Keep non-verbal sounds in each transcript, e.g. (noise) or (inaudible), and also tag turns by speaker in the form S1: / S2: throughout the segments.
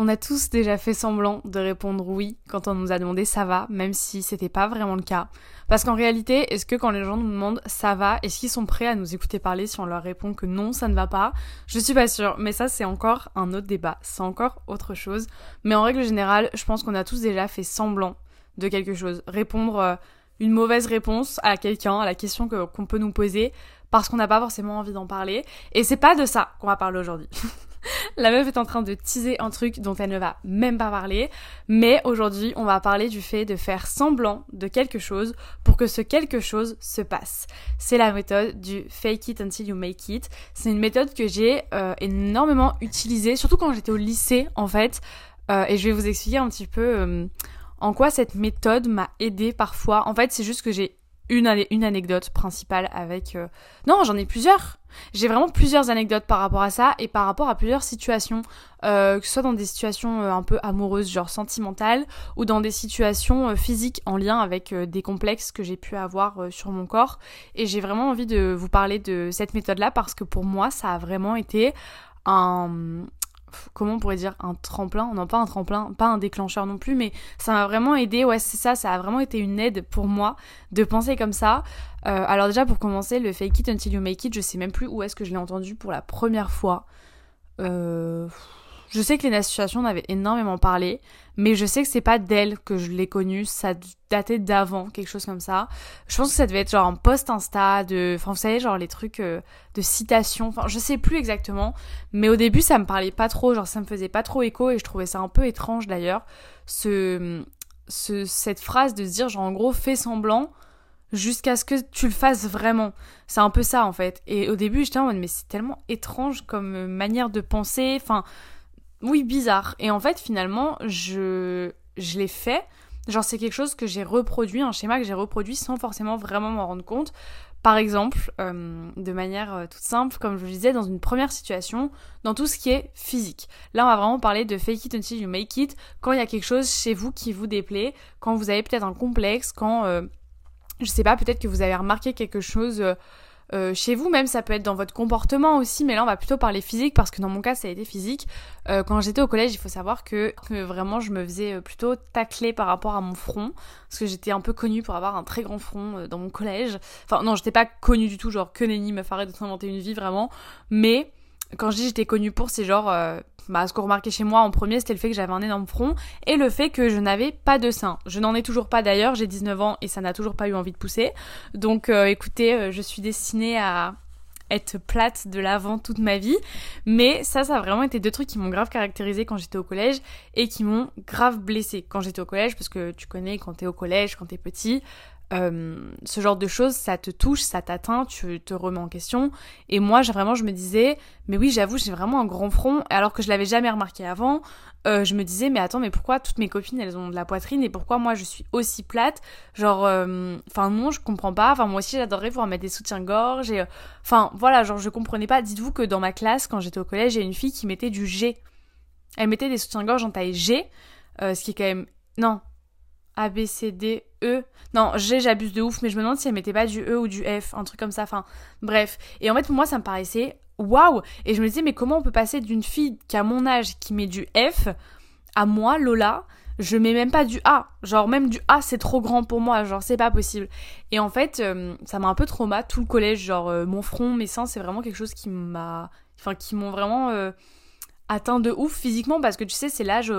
S1: On a tous déjà fait semblant de répondre oui quand on nous a demandé ça va, même si c'était pas vraiment le cas. Parce qu'en réalité, est-ce que quand les gens nous demandent ça va, est-ce qu'ils sont prêts à nous écouter parler si on leur répond que non, ça ne va pas? Je suis pas sûre, mais ça c'est encore un autre débat, c'est encore autre chose. Mais en règle générale, je pense qu'on a tous déjà fait semblant de quelque chose. Répondre euh, une mauvaise réponse à quelqu'un, à la question qu'on peut nous poser, parce qu'on n'a pas forcément envie d'en parler. Et c'est pas de ça qu'on va parler aujourd'hui. (laughs) (laughs) La meuf est en train de teaser un truc dont elle ne va même pas parler. Mais aujourd'hui, on va parler du fait de faire semblant de quelque chose pour que ce quelque chose se passe. C'est la méthode du fake it until you make it. C'est une méthode que j'ai euh, énormément utilisée, surtout quand j'étais au lycée en fait. Euh, et je vais vous expliquer un petit peu euh, en quoi cette méthode m'a aidé parfois. En fait, c'est juste que j'ai une, une anecdote principale avec... Euh, non, j'en ai plusieurs. J'ai vraiment plusieurs anecdotes par rapport à ça et par rapport à plusieurs situations, euh, que ce soit dans des situations euh, un peu amoureuses, genre sentimentales, ou dans des situations physiques en lien avec des complexes que j'ai pu avoir sur mon corps. Et j'ai vraiment envie de vous parler de cette méthode-là parce que pour moi, ça a vraiment été un, comment on pourrait dire un tremplin? Non pas un tremplin pas un déclencheur non plus mais ça m'a vraiment aidé ouais c'est ça ça a vraiment été une aide pour moi de penser comme ça. Euh, alors déjà pour commencer le fake it until you make it je sais même plus où est-ce que je l'ai entendu pour la première fois. Euh, je sais que Lena Situation en avait énormément parlé, mais je sais que c'est pas d'elle que je l'ai connue, ça datait d'avant, quelque chose comme ça. Je pense que ça devait être genre un post Insta de, enfin vous savez genre les trucs euh, de citation, enfin je sais plus exactement, mais au début ça me parlait pas trop, genre ça me faisait pas trop écho et je trouvais ça un peu étrange d'ailleurs, ce, ce, cette phrase de se dire genre en gros fais semblant jusqu'à ce que tu le fasses vraiment. C'est un peu ça en fait. Et au début j'étais en mode mais c'est tellement étrange comme manière de penser, enfin oui, bizarre. Et en fait, finalement, je, je l'ai fait. Genre, c'est quelque chose que j'ai reproduit, un schéma que j'ai reproduit sans forcément vraiment m'en rendre compte. Par exemple, euh, de manière euh, toute simple, comme je vous disais, dans une première situation, dans tout ce qui est physique. Là, on va vraiment parler de fake it until you make it, quand il y a quelque chose chez vous qui vous déplaît, quand vous avez peut-être un complexe, quand, euh, je sais pas, peut-être que vous avez remarqué quelque chose euh, chez vous, même ça peut être dans votre comportement aussi, mais là on va plutôt parler physique parce que dans mon cas ça a été physique. Euh, quand j'étais au collège, il faut savoir que, vraiment je me faisais euh, plutôt tacler par rapport à mon front, parce que j'étais un peu connue pour avoir un très grand front dans mon collège. Enfin non, j'étais pas connue du tout, genre que nenni me ferait de s'inventer une vie vraiment, mais quand je dis j'étais connue pour, c'est genre bah, ce qu'on remarquait chez moi en premier, c'était le fait que j'avais un énorme front et le fait que je n'avais pas de sein. Je n'en ai toujours pas d'ailleurs, j'ai 19 ans et ça n'a toujours pas eu envie de pousser. Donc euh, écoutez, euh, je suis destinée à être plate de l'avant toute ma vie. Mais ça, ça a vraiment été deux trucs qui m'ont grave caractérisé quand j'étais au collège et qui m'ont grave blessé quand j'étais au collège parce que tu connais quand t'es au collège, quand t'es petit, euh, ce genre de choses, ça te touche, ça t'atteint, tu te remets en question. Et moi, vraiment, je me disais, mais oui, j'avoue, j'ai vraiment un grand front, alors que je l'avais jamais remarqué avant. Euh, je me disais, mais attends, mais pourquoi toutes mes copines, elles ont de la poitrine et pourquoi moi, je suis aussi plate? Genre, euh, enfin, non, je comprends pas. Enfin, moi aussi, j'adorerais pouvoir mettre des soutiens-gorge. Et, enfin, voilà, genre, je comprenais pas. Dites-vous que dans ma classe, quand j'étais au collège, il y a une fille qui mettait du G. Elle mettait des soutiens-gorge en taille G, ce qui est quand même... Non, a, B, C, D, E. Non, G, j'abuse de ouf, mais je me demande si elle mettait pas du E ou du F, un truc comme ça. Enfin, bref. Et en fait, pour moi, ça me paraissait waouh. Et je me disais, mais comment on peut passer d'une fille qui a mon âge, qui met du F, à moi, Lola, je mets même pas du A. Genre, même du A, c'est trop grand pour moi. Genre, c'est pas possible. Et en fait, euh, ça m'a un peu trauma tout le collège. Genre, euh, mon front, mes seins, c'est vraiment quelque chose qui m'a. Enfin, qui m'ont vraiment. Euh, atteint de ouf physiquement parce que tu sais c'est l'âge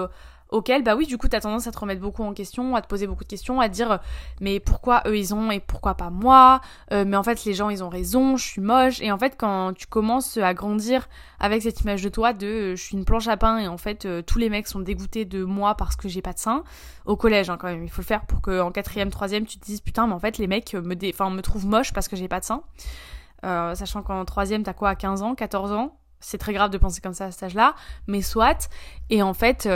S1: auquel, bah oui, du coup, t'as tendance à te remettre beaucoup en question, à te poser beaucoup de questions, à te dire, mais pourquoi eux ils ont et pourquoi pas moi euh, Mais en fait, les gens ils ont raison, je suis moche. Et en fait, quand tu commences à grandir avec cette image de toi de euh, je suis une planche à pain et en fait, euh, tous les mecs sont dégoûtés de moi parce que j'ai pas de sein, au collège hein, quand même, il faut le faire pour qu'en quatrième, troisième, tu te dises putain, mais en fait, les mecs me, dé... enfin, me trouvent moche parce que j'ai pas de sein. sachant qu'en troisième, t'as quoi à 15 ans, 14 ans? C'est très grave de penser comme ça à cet âge-là, mais soit. Et en fait,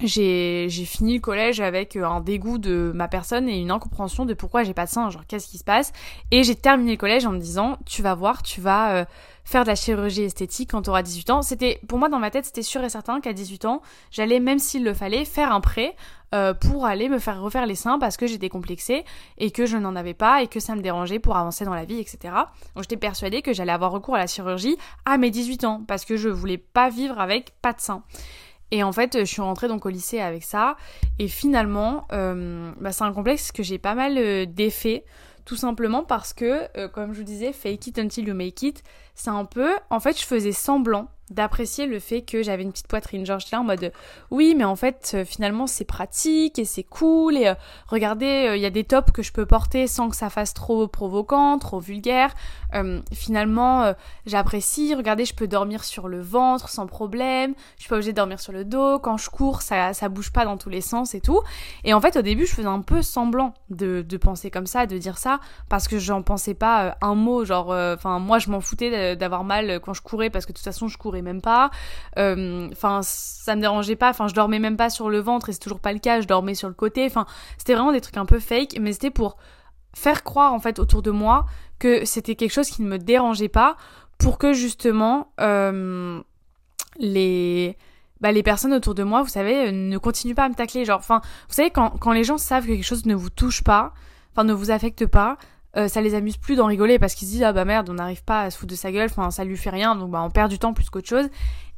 S1: j'ai fini le collège avec euh, un dégoût de ma personne et une incompréhension de pourquoi j'ai pas de sein, genre qu'est-ce qui se passe? Et j'ai terminé le collège en me disant, tu vas voir, tu vas euh, faire de la chirurgie esthétique quand tu auras 18 ans. C'était, pour moi dans ma tête, c'était sûr et certain qu'à 18 ans, j'allais, même s'il le fallait, faire un prêt euh, pour aller me faire refaire les seins parce que j'étais complexée et que je n'en avais pas et que ça me dérangeait pour avancer dans la vie, etc. Donc j'étais persuadée que j'allais avoir recours à la chirurgie à mes 18 ans parce que je voulais pas vivre avec pas de seins. Et en fait, je suis rentrée donc au lycée avec ça. Et finalement, euh, bah, c'est un complexe que j'ai pas mal euh, défait. Tout simplement parce que, euh, comme je vous disais, fake it until you make it, c'est un peu. En fait, je faisais semblant d'apprécier le fait que j'avais une petite poitrine. Genre, j'étais là en mode oui, mais en fait, euh, finalement, c'est pratique et c'est cool. Et euh, regardez, euh, il y a des tops que je peux porter sans que ça fasse trop provocant, trop vulgaire. finalement, j'apprécie. Regardez, je peux dormir sur le ventre sans problème. Je suis pas obligée de dormir sur le dos. Quand je cours, ça, ça bouge pas dans tous les sens et tout. Et en fait, au début, je faisais un peu semblant de, de penser comme ça, de dire ça, parce que j'en pensais pas un mot. Genre, enfin, moi, je m'en foutais d'avoir mal quand je courais parce que de toute façon, je courais même pas. Euh, enfin, ça me dérangeait pas. Enfin, je dormais même pas sur le ventre et c'est toujours pas le cas. Je dormais sur le côté. Enfin, c'était vraiment des trucs un peu fake, mais c'était pour faire croire en fait autour de moi que c'était quelque chose qui ne me dérangeait pas pour que justement euh, les bah, les personnes autour de moi, vous savez, ne continuent pas à me tacler. Genre, enfin, vous savez, quand, quand les gens savent que quelque chose ne vous touche pas, enfin, ne vous affecte pas, euh, ça les amuse plus d'en rigoler parce qu'ils se disent ah bah merde on n'arrive pas à se foutre de sa gueule, enfin ça lui fait rien donc bah on perd du temps plus qu'autre chose.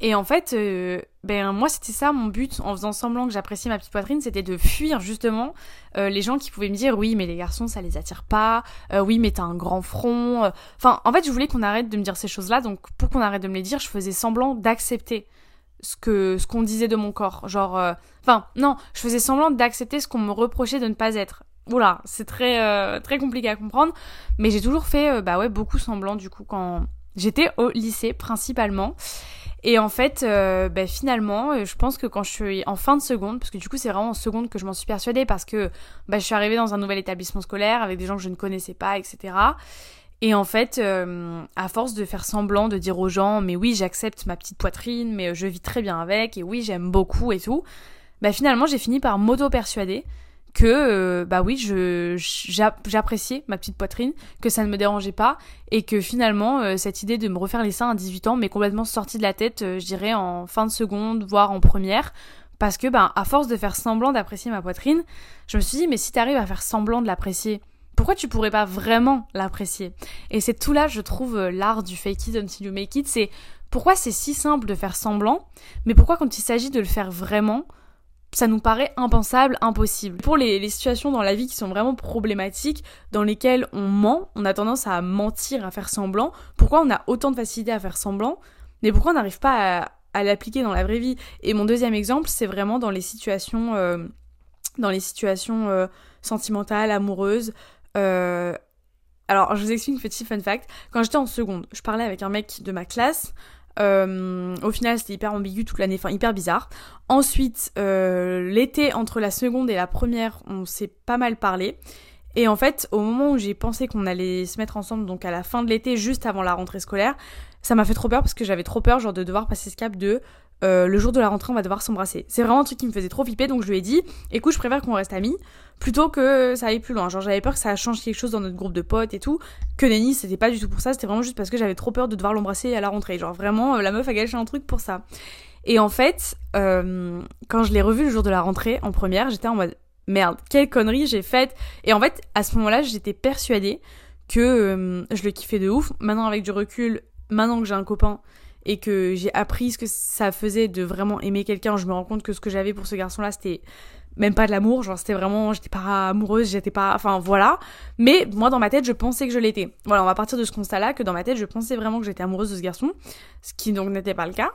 S1: Et en fait euh, ben moi c'était ça mon but en faisant semblant que j'appréciais ma petite poitrine, c'était de fuir justement euh, les gens qui pouvaient me dire oui mais les garçons ça les attire pas, oui mais t'as un grand front. Enfin en fait je voulais qu'on arrête de me dire ces choses là donc pour qu'on arrête de me les dire je faisais semblant d'accepter ce que ce qu'on disait de mon corps genre enfin non je faisais semblant d'accepter ce qu'on me reprochait de ne pas être Oula, c'est très, euh, très compliqué à comprendre. Mais j'ai toujours fait euh, bah ouais, beaucoup semblant du coup quand j'étais au lycée principalement. Et en fait, euh, bah, finalement, je pense que quand je suis en fin de seconde, parce que du coup c'est vraiment en seconde que je m'en suis persuadée, parce que bah, je suis arrivée dans un nouvel établissement scolaire avec des gens que je ne connaissais pas, etc. Et en fait, à force de faire semblant, de dire aux gens, mais oui, j'accepte ma petite poitrine, mais je vis très bien avec, et oui, j'aime beaucoup et tout, bah finalement j'ai fini par m'auto-persuader que euh, bah oui je j'appréciais ma petite poitrine que ça ne me dérangeait pas et que finalement euh, cette idée de me refaire les seins à 18 ans m'est complètement sortie de la tête euh, je dirais en fin de seconde voire en première parce que bah à force de faire semblant d'apprécier ma poitrine je me suis dit mais si t'arrives à faire semblant de l'apprécier pourquoi tu pourrais pas vraiment l'apprécier? Et c'est tout là je trouve l'art du fake it until you make it c'est pourquoi c'est si simple de faire semblant mais pourquoi quand il s'agit de le faire vraiment ça nous paraît impensable, impossible. Pour les, situations dans la vie qui sont vraiment problématiques, dans lesquelles on ment, on a tendance à mentir, à faire semblant, pourquoi on a autant de facilité à faire semblant, mais pourquoi on n'arrive pas à, l'appliquer dans la vraie vie? Et mon deuxième exemple, c'est vraiment dans les situations, euh, dans les situations euh, sentimentales, amoureuses. Euh, alors, je vous explique une petite fun fact. Quand j'étais en seconde, je parlais avec un mec de ma classe. Euh, au final, c'était hyper ambigu toute l'année, enfin hyper bizarre. Ensuite, euh, l'été entre la seconde et la première, on s'est pas mal parlé. Et en fait, au moment où j'ai pensé qu'on allait se mettre ensemble, donc à la fin de l'été, juste avant la rentrée scolaire, ça m'a fait trop peur parce que j'avais trop peur, genre, de devoir passer ce cap de euh, le jour de la rentrée, on va devoir s'embrasser. C'est vraiment un truc qui me faisait trop flipper, donc je lui ai dit, écoute, je préfère qu'on reste amis, plutôt que ça aille plus loin. Genre, j'avais peur que ça change quelque chose dans notre groupe de potes et tout. Que Nenny, c'était pas du tout pour ça, c'était vraiment juste parce que j'avais trop peur de devoir l'embrasser à la rentrée. Genre, vraiment, euh, la meuf a gâché un truc pour ça. Et en fait, euh, quand je l'ai revu le jour de la rentrée en première, j'étais en mode, merde, quelle connerie j'ai faite. Et en fait, à ce moment-là, j'étais persuadée que je le kiffais de ouf. Maintenant, avec du recul, maintenant que j'ai un copain, et que j'ai appris ce que ça faisait de vraiment aimer quelqu'un, je me rends compte que ce que j'avais pour ce garçon-là, c'était même pas de l'amour, genre c'était vraiment, j'étais pas amoureuse, j'étais pas, enfin voilà. Mais moi dans ma tête, je pensais que je l'étais. Voilà, on va partir de ce constat-là, que dans ma tête, je pensais vraiment que j'étais amoureuse de ce garçon, ce qui donc n'était pas le cas.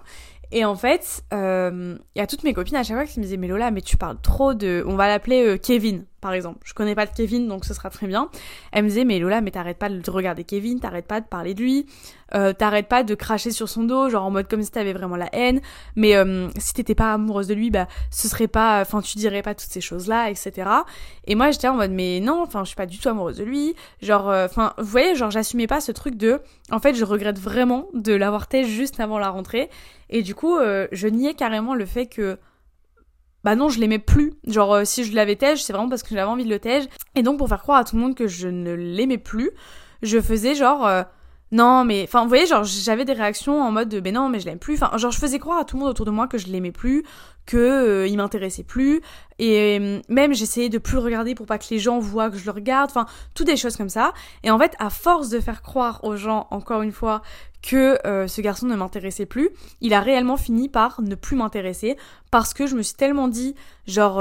S1: Et en fait, il euh, y a toutes mes copines à chaque fois qui me disaient Mais Lola, mais tu parles trop de. On va l'appeler euh, Kevin, par exemple. Je connais pas de Kevin, donc ce sera très bien. Elle me disait Mais Lola, mais t'arrêtes pas de regarder Kevin, t'arrêtes pas de parler de lui, euh, t'arrêtes pas de cracher sur son dos, genre en mode comme si t'avais vraiment la haine. Mais euh, si t'étais pas amoureuse de lui, bah ce serait pas. Enfin, tu dirais pas toutes ces choses-là, etc. Et moi, j'étais en mode Mais non, enfin, je suis pas du tout amoureuse de lui. Genre, enfin, vous voyez, genre, j'assumais pas ce truc de. En fait, je regrette vraiment de l'avoir fait juste avant la rentrée. Et du coup, euh, je niais carrément le fait que bah non, je l'aimais plus. Genre, euh, si je l'avais tège, c'est vraiment parce que j'avais envie de le tège. Et donc, pour faire croire à tout le monde que je ne l'aimais plus, je faisais genre, euh, non, mais, enfin, vous voyez, genre, j'avais des réactions en mode de, ben non, mais je l'aime plus. Enfin, genre, je faisais croire à tout le monde autour de moi que je l'aimais plus, que euh, il m'intéressait plus. Et euh, même j'essayais de plus regarder pour pas que les gens voient que je le regarde. Enfin toutes des choses comme ça. Et en fait à force de faire croire aux gens encore une fois que euh, ce garçon ne m'intéressait plus, il a réellement fini par ne plus m'intéresser. Parce que je me suis tellement dit genre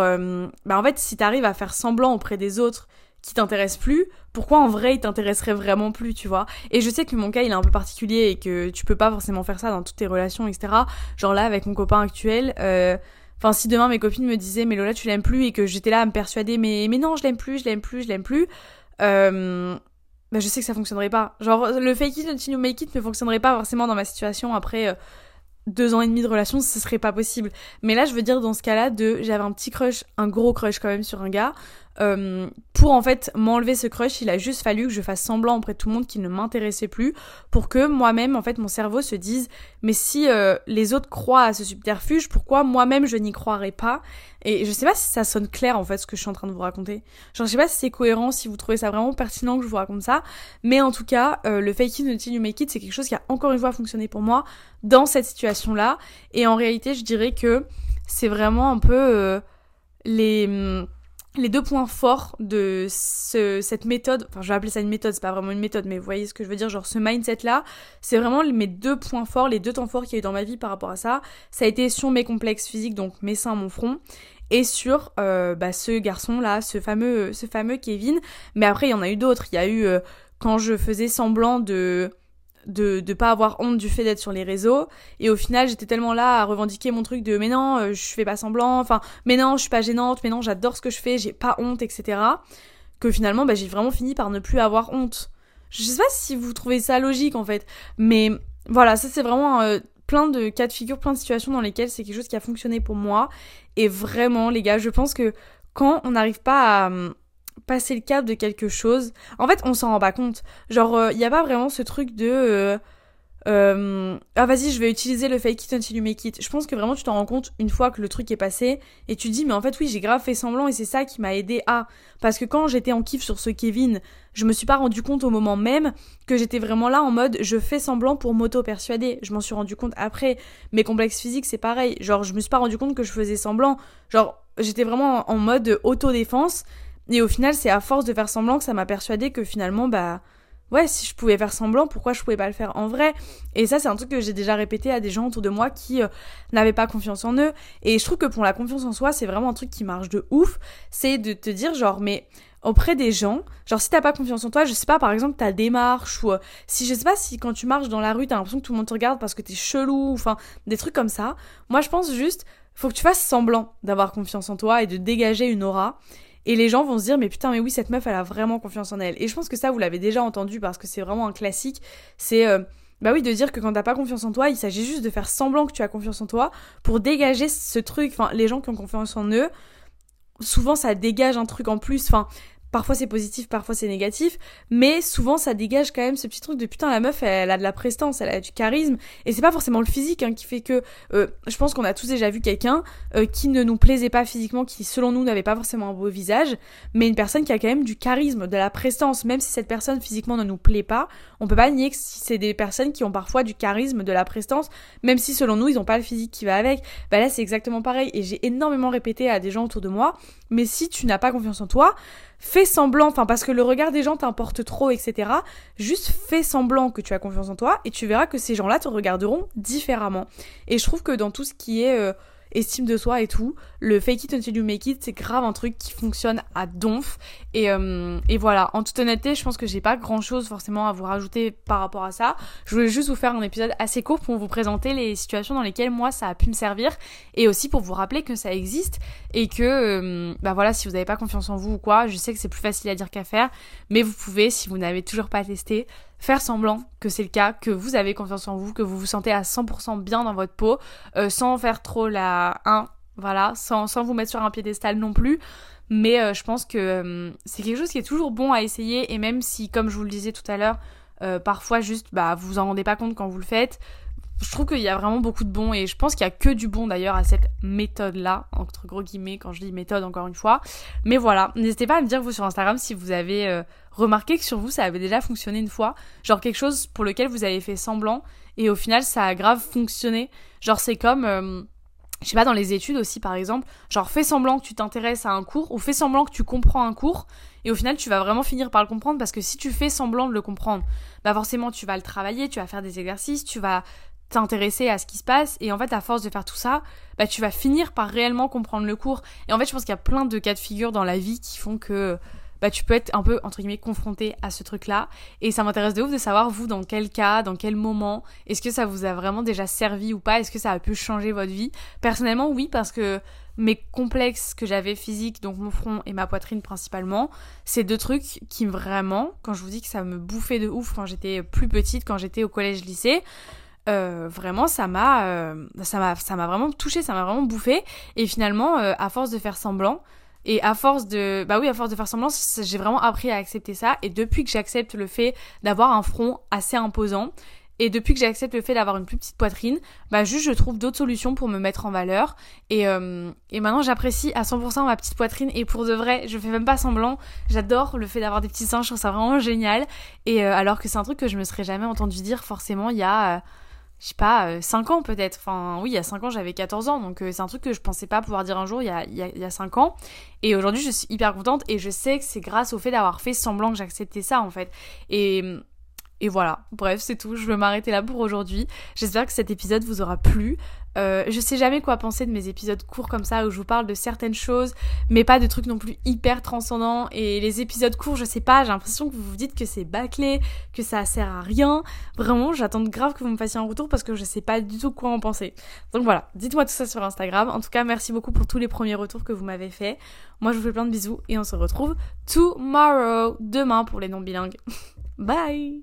S1: bah en fait si t'arrives à faire semblant auprès des autres qui t'intéresse plus, pourquoi en vrai il t'intéresserait vraiment plus, tu vois Et je sais que mon cas il est un peu particulier et que tu peux pas forcément faire ça dans toutes tes relations, etc. Genre là avec mon copain actuel, euh... enfin si demain mes copines me disaient mais Lola tu l'aimes plus et que j'étais là à me persuader mais mais non je l'aime plus, je l'aime plus, je l'aime plus, euh... bah je sais que ça fonctionnerait pas. Genre le fake it until you make it ne fonctionnerait pas forcément dans ma situation après. Euh, deux ans et demi de relation, ce serait pas possible. Mais là, je veux dire, dans ce cas-là, de j'avais un petit crush, un gros crush quand même sur un gars. Euh, pour en fait m'enlever ce crush, il a juste fallu que je fasse semblant auprès de tout le monde qu'il ne m'intéressait plus pour que moi-même, en fait, mon cerveau se dise mais si euh, les autres croient à ce subterfuge, pourquoi moi-même je n'y croirais pas? Et je sais pas si ça sonne clair en fait ce que je suis en train de vous raconter. Genre je sais pas si c'est cohérent, si vous trouvez ça vraiment pertinent que je vous raconte ça, mais en tout cas, euh, le fake it until you make it, c'est quelque chose qui a encore une fois fonctionné pour moi dans cette situation-là. Et en réalité, je dirais que c'est vraiment un peu les hum, les deux points forts de ce, cette méthode, enfin je vais appeler ça une méthode, c'est pas vraiment une méthode, mais vous voyez ce que je veux dire, genre ce mindset-là, c'est vraiment mes deux points forts, les deux temps forts qu'il y a eu dans ma vie par rapport à ça. Ça a été sur mes complexes physiques, donc mes seins, mon front, et sur euh, bah, ce garçon-là, ce fameux, ce fameux Kevin. Mais après, il y en a eu d'autres. Il y a eu euh, quand je faisais semblant de de de pas avoir honte du fait d'être sur les réseaux. Et au final j'étais tellement là à revendiquer mon truc de mais non euh, je fais pas semblant. Enfin mais non je suis pas gênante. Mais non j'adore ce que je fais. J'ai pas honte etc que finalement bah, j'ai vraiment fini par ne plus avoir honte. Je sais pas si vous trouvez ça logique en fait. Mais voilà ça c'est vraiment euh, plein de cas de figure plein de situations dans lesquelles c'est quelque chose qui a fonctionné pour moi. Et vraiment les gars je pense que quand on n'arrive pas à passer le cap de quelque chose. En fait, on s'en rend pas compte. Genre, il euh, n'y a pas vraiment ce truc de... Euh, euh, ah vas-y, je vais utiliser le fake it until you make it. Je pense que vraiment tu t'en rends compte une fois que le truc est passé et tu dis mais en fait oui j'ai grave fait semblant et c'est ça qui m'a aidé à parce que quand j'étais en kiff sur ce Kevin, je me suis pas rendu compte au moment même que j'étais vraiment là en mode je fais semblant pour m'auto persuader. Je m'en suis rendu compte après. Mes complexes physiques c'est pareil. Genre je me suis pas rendu compte que je faisais semblant. Genre j'étais vraiment en mode auto défense et au final, c'est à force de faire semblant que ça m'a persuadé que finalement, bah, ouais, si je pouvais faire semblant, pourquoi je pouvais pas le faire en vrai? Et ça, c'est un truc que j'ai déjà répété à des gens autour de moi qui euh, n'avaient pas confiance en eux. Et je trouve que pour la confiance en soi, c'est vraiment un truc qui marche de ouf. C'est de te dire, genre, mais auprès des gens, genre si t'as pas confiance en toi, je sais pas, par exemple ta démarche ou euh, si je sais pas si quand tu marches dans la rue t'as l'impression que tout le monde te regarde parce que t'es chelou, enfin des trucs comme ça. Moi je pense juste, faut que tu fasses semblant d'avoir confiance en toi et de dégager une aura. Et les gens vont se dire, mais putain, mais oui, cette meuf, elle a vraiment confiance en elle. Et je pense que ça, vous l'avez déjà entendu parce que c'est vraiment un classique. C'est, euh, bah oui, de dire que quand t'as pas confiance en toi, il s'agit juste de faire semblant que tu as confiance en toi pour dégager ce truc. Enfin, les gens qui ont confiance en eux, souvent ça dégage un truc en plus. Enfin, Parfois c'est positif, parfois c'est négatif, mais souvent ça dégage quand même ce petit truc de putain la meuf elle, a de la prestance, elle a du charisme, et c'est pas forcément le physique hein, qui fait que euh, je pense qu'on a tous déjà vu quelqu'un euh, qui ne nous plaisait pas physiquement, qui selon nous n'avait pas forcément un beau visage, mais une personne qui a quand même du charisme, de la prestance, même si cette personne physiquement ne nous plaît pas, on peut pas nier que si c'est des personnes qui ont parfois du charisme, de la prestance, même si selon nous ils ont pas le physique qui va avec, bah là c'est exactement pareil, et j'ai énormément répété à des gens autour de moi, mais si tu n'as pas confiance en toi, fais semblant, enfin parce que le regard des gens t'importe trop, etc. Juste fais semblant que tu as confiance en toi et tu verras que ces gens-là te regarderont différemment. Et je trouve que dans tout ce qui est euh, estime de soi et tout. Le fake it until you make it, c'est grave un truc qui fonctionne à donf. Et, euh, et voilà, en toute honnêteté, je pense que j'ai pas grand chose forcément à vous rajouter par rapport à ça. Je voulais juste vous faire un épisode assez court pour vous présenter les situations dans lesquelles moi ça a pu me servir et aussi pour vous rappeler que ça existe et que, euh, bah voilà, si vous n'avez pas confiance en vous ou quoi, je sais que c'est plus facile à dire qu'à faire, mais vous pouvez, si vous n'avez toujours pas testé, faire semblant que c'est le cas, que vous avez confiance en vous, que vous vous sentez à 100% bien dans votre peau, euh, sans faire trop la 1, voilà, sans, sans vous mettre sur un piédestal non plus. Mais euh, je pense que c'est quelque chose qui est toujours bon à essayer et même si, comme je vous le disais tout à l'heure, parfois juste bah vous vous en rendez pas compte quand vous le faites, je trouve qu'il y a vraiment beaucoup de bon et je pense qu'il y a que du bon d'ailleurs à cette méthode là entre gros guillemets quand je dis méthode encore une fois. Mais voilà n'hésitez pas à me dire vous sur Instagram si vous avez euh, remarqué que sur vous ça avait déjà fonctionné une fois. Genre quelque chose pour lequel vous avez fait semblant et au final ça a grave fonctionné. Genre c'est comme euh, je sais pas, dans les études aussi, par exemple, genre fais semblant que tu t'intéresses à un cours ou fais semblant que tu comprends un cours et au final tu vas vraiment finir par le comprendre parce que si tu fais semblant de le comprendre, bah forcément tu vas le travailler, tu vas faire des exercices, tu vas t'intéresser à ce qui se passe et en fait à force de faire tout ça, bah tu vas finir par réellement comprendre le cours. Et en fait je pense qu'il y a plein de cas de figure dans la vie qui font que bah, tu peux être un peu, entre guillemets, confronté à ce truc-là. Et ça m'intéresse de ouf de savoir, vous, dans quel cas, dans quel moment, est-ce que ça vous a vraiment déjà servi ou pas? Est-ce que ça a pu changer votre vie? Personnellement, oui, parce que mes complexes que j'avais physiques, donc mon front et ma poitrine principalement, c'est deux trucs qui vraiment, quand je vous dis que ça me bouffait de ouf quand j'étais plus petite, quand j'étais au collège-lycée, euh, vraiment ça m'a euh, ça m'a ça m'a vraiment touché ça m'a vraiment bouffé et finalement euh, à force de faire semblant et à force de, bah oui, à force de faire semblant, j'ai vraiment appris à accepter ça. Et depuis que j'accepte le fait d'avoir un front assez imposant, et depuis que j'accepte le fait d'avoir une plus petite poitrine, bah juste je trouve d'autres solutions pour me mettre en valeur. Et, euh, et maintenant j'apprécie à 100% ma petite poitrine. Et pour de vrai, je fais même pas semblant. J'adore le fait d'avoir des petits seins, je trouve ça vraiment génial. Et euh, alors que c'est un truc que je me serais jamais entendu dire forcément il y a... Euh, je sais pas, 5 euh, ans peut-être. Enfin, oui, il y a 5 ans, j'avais 14 ans. Donc, euh, c'est un truc que je pensais pas pouvoir dire un jour il y a, il y a, 5 ans. Et aujourd'hui, je suis hyper contente et je sais que c'est grâce au fait d'avoir fait semblant que j'acceptais ça, en fait. Et, et voilà. Bref, c'est tout. Je vais m'arrêter là pour aujourd'hui. J'espère que cet épisode vous aura plu. Euh, je sais jamais quoi penser de mes épisodes courts comme ça où je vous parle de certaines choses, mais pas de trucs non plus hyper transcendants. Et les épisodes courts, je sais pas, j'ai l'impression que vous vous dites que c'est bâclé, que ça sert à rien. Vraiment, j'attends grave que vous me fassiez un retour parce que je sais pas du tout quoi en penser. Donc voilà, dites-moi tout ça sur Instagram. En tout cas, merci beaucoup pour tous les premiers retours que vous m'avez fait. Moi, je vous fais plein de bisous et on se retrouve tomorrow, demain pour les non bilingues. (laughs) Bye